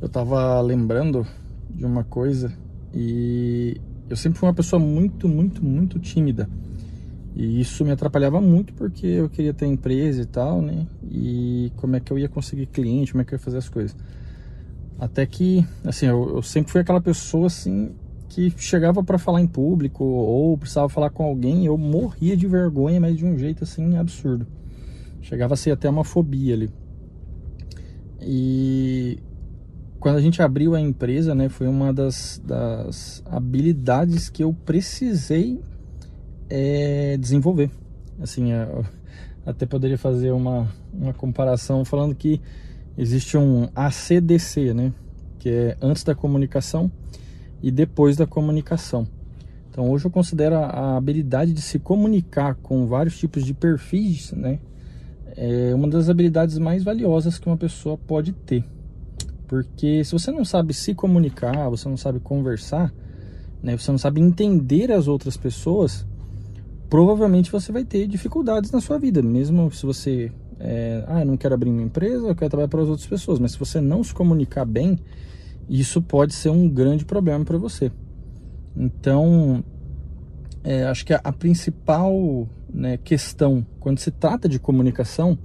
Eu tava lembrando de uma coisa e eu sempre fui uma pessoa muito, muito, muito tímida. E isso me atrapalhava muito porque eu queria ter empresa e tal, né? E como é que eu ia conseguir cliente, como é que eu ia fazer as coisas. Até que, assim, eu, eu sempre fui aquela pessoa, assim, que chegava para falar em público ou precisava falar com alguém, eu morria de vergonha, mas de um jeito, assim, absurdo. Chegava a ser até uma fobia ali. E quando a gente abriu a empresa, né, foi uma das, das habilidades que eu precisei é, desenvolver. Assim, eu até poderia fazer uma, uma comparação falando que existe um ACDC, né, que é antes da comunicação e depois da comunicação. Então hoje eu considero a habilidade de se comunicar com vários tipos de perfis, né, é uma das habilidades mais valiosas que uma pessoa pode ter. Porque se você não sabe se comunicar, você não sabe conversar, né, você não sabe entender as outras pessoas, provavelmente você vai ter dificuldades na sua vida, mesmo se você é, ah, eu não quero abrir uma empresa, eu quero trabalhar para as outras pessoas, mas se você não se comunicar bem, isso pode ser um grande problema para você. Então, é, acho que a, a principal né, questão quando se trata de comunicação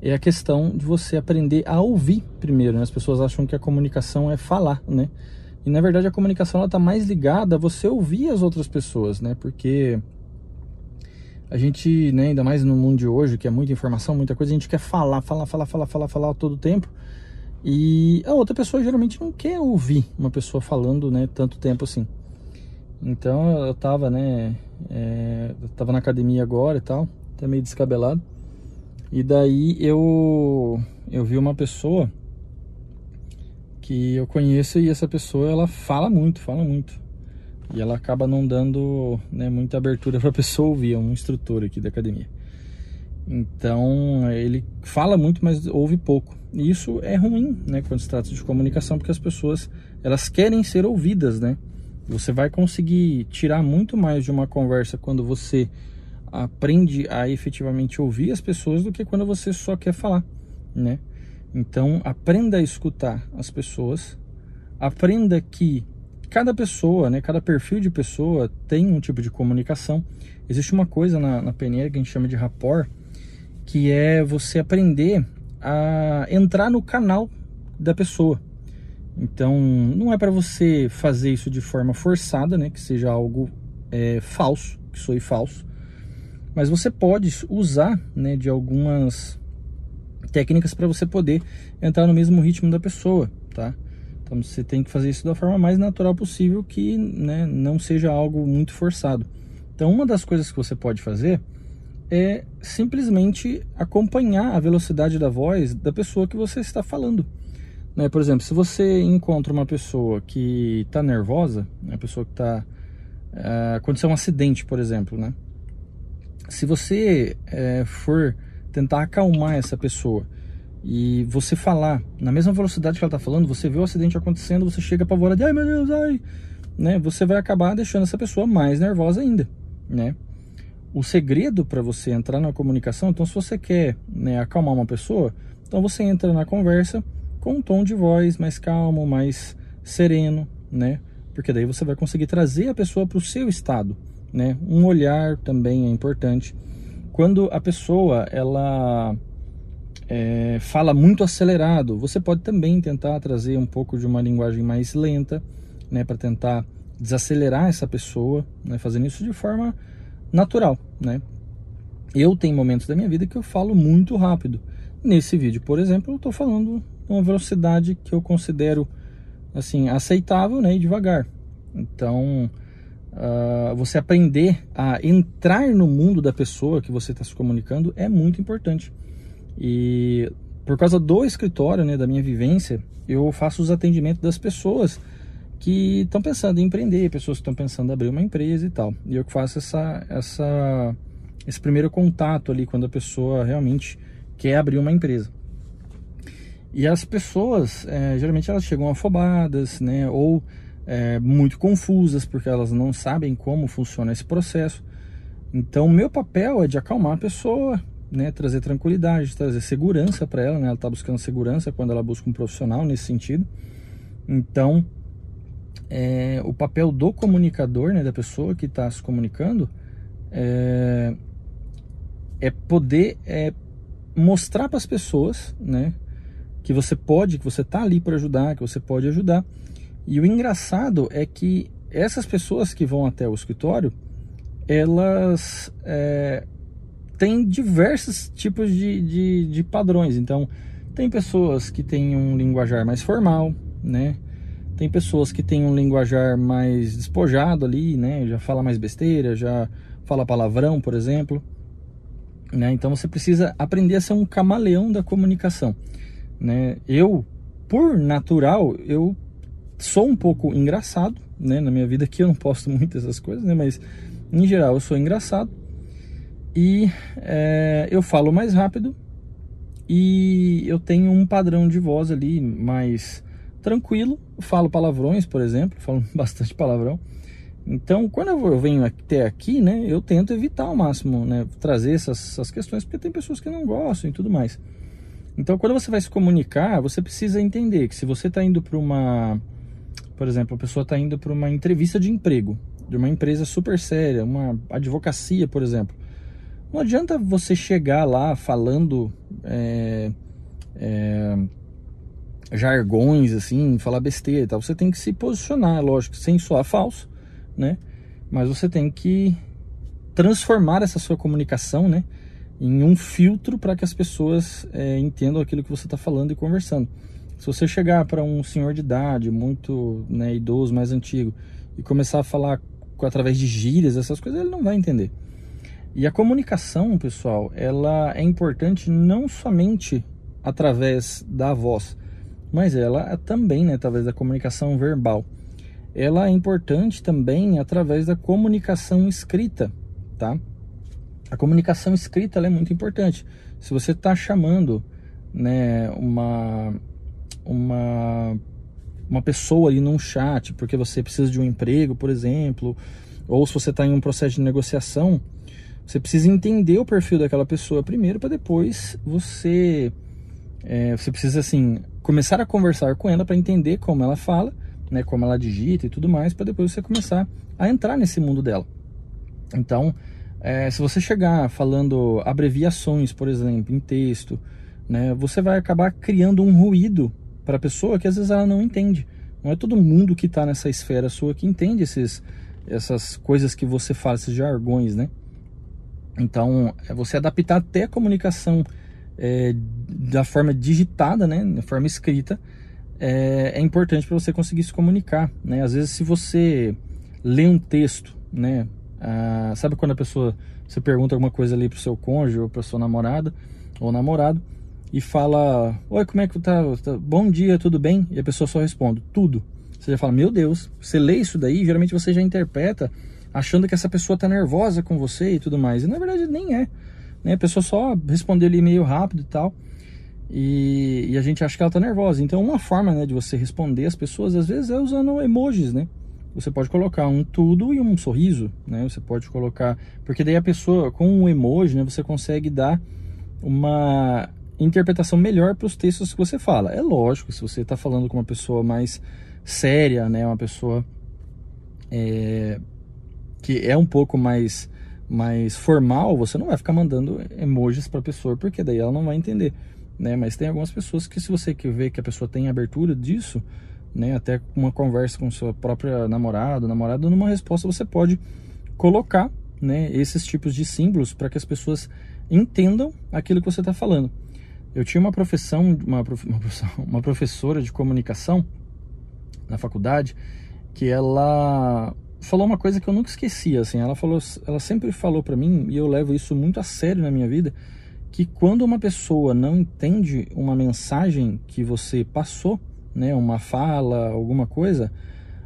é a questão de você aprender a ouvir primeiro. Né? As pessoas acham que a comunicação é falar, né? E na verdade a comunicação está mais ligada a você ouvir as outras pessoas, né? Porque a gente, né, ainda mais no mundo de hoje, que é muita informação, muita coisa, a gente quer falar, falar, falar, falar, falar, falar todo o tempo. E a outra pessoa geralmente não quer ouvir uma pessoa falando, né, tanto tempo assim. Então eu tava, né, é, eu tava na academia agora e tal, até meio descabelado. E daí eu eu vi uma pessoa que eu conheço e essa pessoa ela fala muito, fala muito. E ela acaba não dando né, muita abertura para a pessoa ouvir, é um instrutor aqui da academia. Então ele fala muito, mas ouve pouco. E isso é ruim, né, quando se trata de comunicação, porque as pessoas elas querem ser ouvidas, né? Você vai conseguir tirar muito mais de uma conversa quando você aprende a efetivamente ouvir as pessoas do que quando você só quer falar, né? Então, aprenda a escutar as pessoas, aprenda que cada pessoa, né, cada perfil de pessoa tem um tipo de comunicação. Existe uma coisa na, na PNL que a gente chama de rapport, que é você aprender a entrar no canal da pessoa. Então, não é para você fazer isso de forma forçada, né, que seja algo é, falso, que soe falso, mas você pode usar né, de algumas técnicas para você poder entrar no mesmo ritmo da pessoa, tá? Então você tem que fazer isso da forma mais natural possível, que né, não seja algo muito forçado. Então uma das coisas que você pode fazer é simplesmente acompanhar a velocidade da voz da pessoa que você está falando. Né? Por exemplo, se você encontra uma pessoa que está nervosa, uma pessoa que está... Eh, aconteceu um acidente, por exemplo, né? Se você é, for tentar acalmar essa pessoa e você falar na mesma velocidade que ela está falando, você vê o acidente acontecendo, você chega apavorado, ai meu Deus, ai, né? Você vai acabar deixando essa pessoa mais nervosa ainda, né? O segredo para você entrar na comunicação, então se você quer né, acalmar uma pessoa, então você entra na conversa com um tom de voz mais calmo, mais sereno, né? Porque daí você vai conseguir trazer a pessoa para o seu estado, né? Um olhar também é importante. Quando a pessoa ela é, fala muito acelerado, você pode também tentar trazer um pouco de uma linguagem mais lenta, né? Para tentar desacelerar essa pessoa, né? Fazendo isso de forma natural, né? Eu tenho momentos da minha vida que eu falo muito rápido. Nesse vídeo, por exemplo, eu estou falando uma velocidade que eu considero assim aceitável, né, e devagar. Então, uh, você aprender a entrar no mundo da pessoa que você está se comunicando é muito importante. E por causa do escritório, né, da minha vivência, eu faço os atendimentos das pessoas que estão pensando em empreender, pessoas que estão pensando em abrir uma empresa e tal. E eu faço essa, essa, esse primeiro contato ali quando a pessoa realmente quer abrir uma empresa. E as pessoas, é, geralmente elas chegam afobadas, né, ou é, muito confusas, porque elas não sabem como funciona esse processo. Então, meu papel é de acalmar a pessoa, né, trazer tranquilidade, trazer segurança para ela, né, ela está buscando segurança quando ela busca um profissional nesse sentido. Então, é, o papel do comunicador, né, da pessoa que está se comunicando, é, é poder é, mostrar para as pessoas, né, que você pode, que você está ali para ajudar, que você pode ajudar. E o engraçado é que essas pessoas que vão até o escritório, elas é, têm diversos tipos de, de, de padrões. Então, tem pessoas que têm um linguajar mais formal, né? Tem pessoas que têm um linguajar mais despojado ali, né? Já fala mais besteira, já fala palavrão, por exemplo. Né? Então você precisa aprender a ser um camaleão da comunicação. Né? Eu, por natural, eu sou um pouco engraçado, né? Na minha vida aqui eu não posto muito essas coisas, né? Mas em geral eu sou engraçado e é, eu falo mais rápido e eu tenho um padrão de voz ali mais tranquilo, falo palavrões, por exemplo, falo bastante palavrão. Então, quando eu venho até aqui, né, eu tento evitar ao máximo, né, trazer essas, essas questões, porque tem pessoas que não gostam e tudo mais. Então, quando você vai se comunicar, você precisa entender que se você está indo para uma, por exemplo, a pessoa está indo para uma entrevista de emprego, de uma empresa super séria, uma advocacia, por exemplo, não adianta você chegar lá falando é, é, jargões, assim, falar besteira e tal. Você tem que se posicionar, lógico, sem soar falso, né? Mas você tem que transformar essa sua comunicação, né? Em um filtro para que as pessoas é, entendam aquilo que você está falando e conversando. Se você chegar para um senhor de idade, muito né, idoso, mais antigo, e começar a falar através de gírias, essas coisas, ele não vai entender. E a comunicação, pessoal, ela é importante não somente através da voz, mas ela é também, né, através da comunicação verbal. Ela é importante também através da comunicação escrita, tá? A comunicação escrita é muito importante. Se você está chamando, né, uma uma uma pessoa ali num chat porque você precisa de um emprego, por exemplo, ou se você está em um processo de negociação, você precisa entender o perfil daquela pessoa primeiro para depois você é, você precisa assim começar a conversar com ela para entender como ela fala, né, como ela digita e tudo mais, para depois você começar a entrar nesse mundo dela. Então, é, se você chegar falando abreviações, por exemplo, em texto, né, você vai acabar criando um ruído para a pessoa que às vezes ela não entende. Não é todo mundo que está nessa esfera sua que entende esses, essas coisas que você fala, esses jargões, né? Então, é você adaptar até a comunicação é, da forma digitada, né, da forma escrita, é, é importante para você conseguir se comunicar. Né? Às vezes, se você lê um texto, né, ah, sabe quando a pessoa você pergunta alguma coisa ali para o seu cônjuge ou para sua namorada ou namorado e fala: Oi, como é que tá? tá? Bom dia, tudo bem? E a pessoa só responde: Tudo. Você já fala: Meu Deus, você lê isso daí, geralmente você já interpreta achando que essa pessoa está nervosa com você e tudo mais. E na verdade nem é. Né? A pessoa só respondeu ali meio rápido e tal. E, e, a gente acha que ela está nervosa. Então, uma forma né, de você responder as pessoas, às vezes, é usando emojis, né? Você pode colocar um tudo e um sorriso, né? Você pode colocar... Porque daí a pessoa, com um emoji, né? Você consegue dar uma interpretação melhor para os textos que você fala. É lógico, se você está falando com uma pessoa mais séria, né? Uma pessoa é, que é um pouco mais mais formal, você não vai ficar mandando emojis para a pessoa, porque daí ela não vai entender, né? Mas tem algumas pessoas que se você quer ver que a pessoa tem abertura disso, né, até uma conversa com sua própria namorada, namorada, numa resposta você pode colocar, né, esses tipos de símbolos para que as pessoas entendam aquilo que você está falando. Eu tinha uma profissão, uma, uma, uma professora de comunicação na faculdade que ela falou uma coisa que eu nunca esqueci, assim, ela falou, ela sempre falou para mim e eu levo isso muito a sério na minha vida, que quando uma pessoa não entende uma mensagem que você passou, né, uma fala, alguma coisa,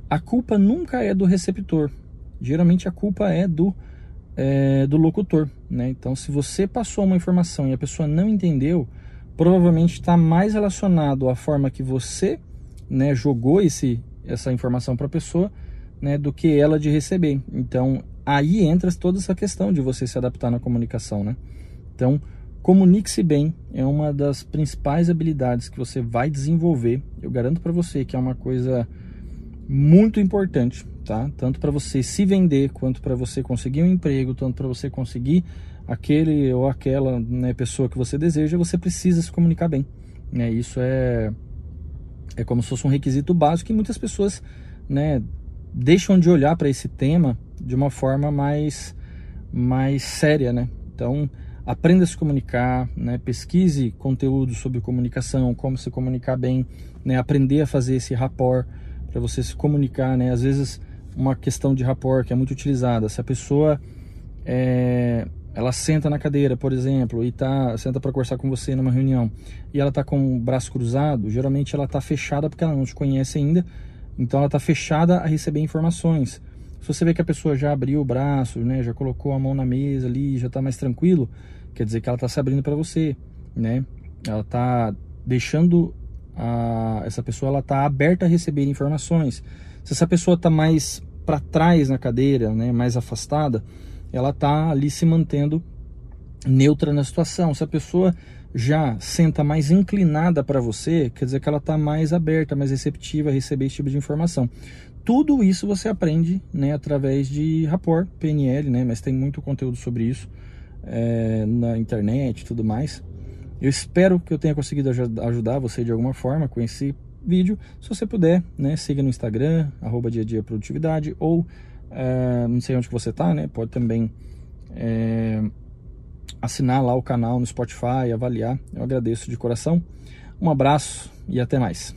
a culpa nunca é do receptor. Geralmente a culpa é do é, do locutor, né? Então, se você passou uma informação e a pessoa não entendeu, provavelmente está mais relacionado à forma que você, né, jogou esse essa informação para a pessoa né, do que ela de receber. Então, aí entra toda essa questão de você se adaptar na comunicação, né? Então, Comunique-se bem é uma das principais habilidades que você vai desenvolver. Eu garanto para você que é uma coisa muito importante, tá? Tanto para você se vender, quanto para você conseguir um emprego, tanto para você conseguir aquele ou aquela né, pessoa que você deseja, você precisa se comunicar bem. Né? Isso é é como se fosse um requisito básico e muitas pessoas, né, deixam de olhar para esse tema de uma forma mais mais séria, né? Então, aprenda a se comunicar, né? pesquise conteúdo sobre comunicação, como se comunicar bem, né? aprender a fazer esse rapport para você se comunicar. Né? Às vezes, uma questão de rapport que é muito utilizada, se a pessoa é, ela senta na cadeira, por exemplo, e tá, senta para conversar com você numa reunião, e ela está com o braço cruzado, geralmente ela está fechada porque ela não te conhece ainda, então ela está fechada a receber informações. Se você vê que a pessoa já abriu o braço, né, já colocou a mão na mesa ali, já está mais tranquilo, quer dizer que ela está se abrindo para você, né? Ela está deixando a, essa pessoa ela está aberta a receber informações. Se essa pessoa está mais para trás na cadeira, né, mais afastada, ela está ali se mantendo neutra na situação. Se a pessoa já senta mais inclinada para você, quer dizer que ela está mais aberta, mais receptiva a receber esse tipo de informação. Tudo isso você aprende né, através de rapport, PNL, né, mas tem muito conteúdo sobre isso é, na internet e tudo mais. Eu espero que eu tenha conseguido ajudar você de alguma forma com esse vídeo. Se você puder, né, siga no Instagram, arroba dia a dia produtividade, ou é, não sei onde que você está, né, pode também é, assinar lá o canal no Spotify, avaliar. Eu agradeço de coração. Um abraço e até mais.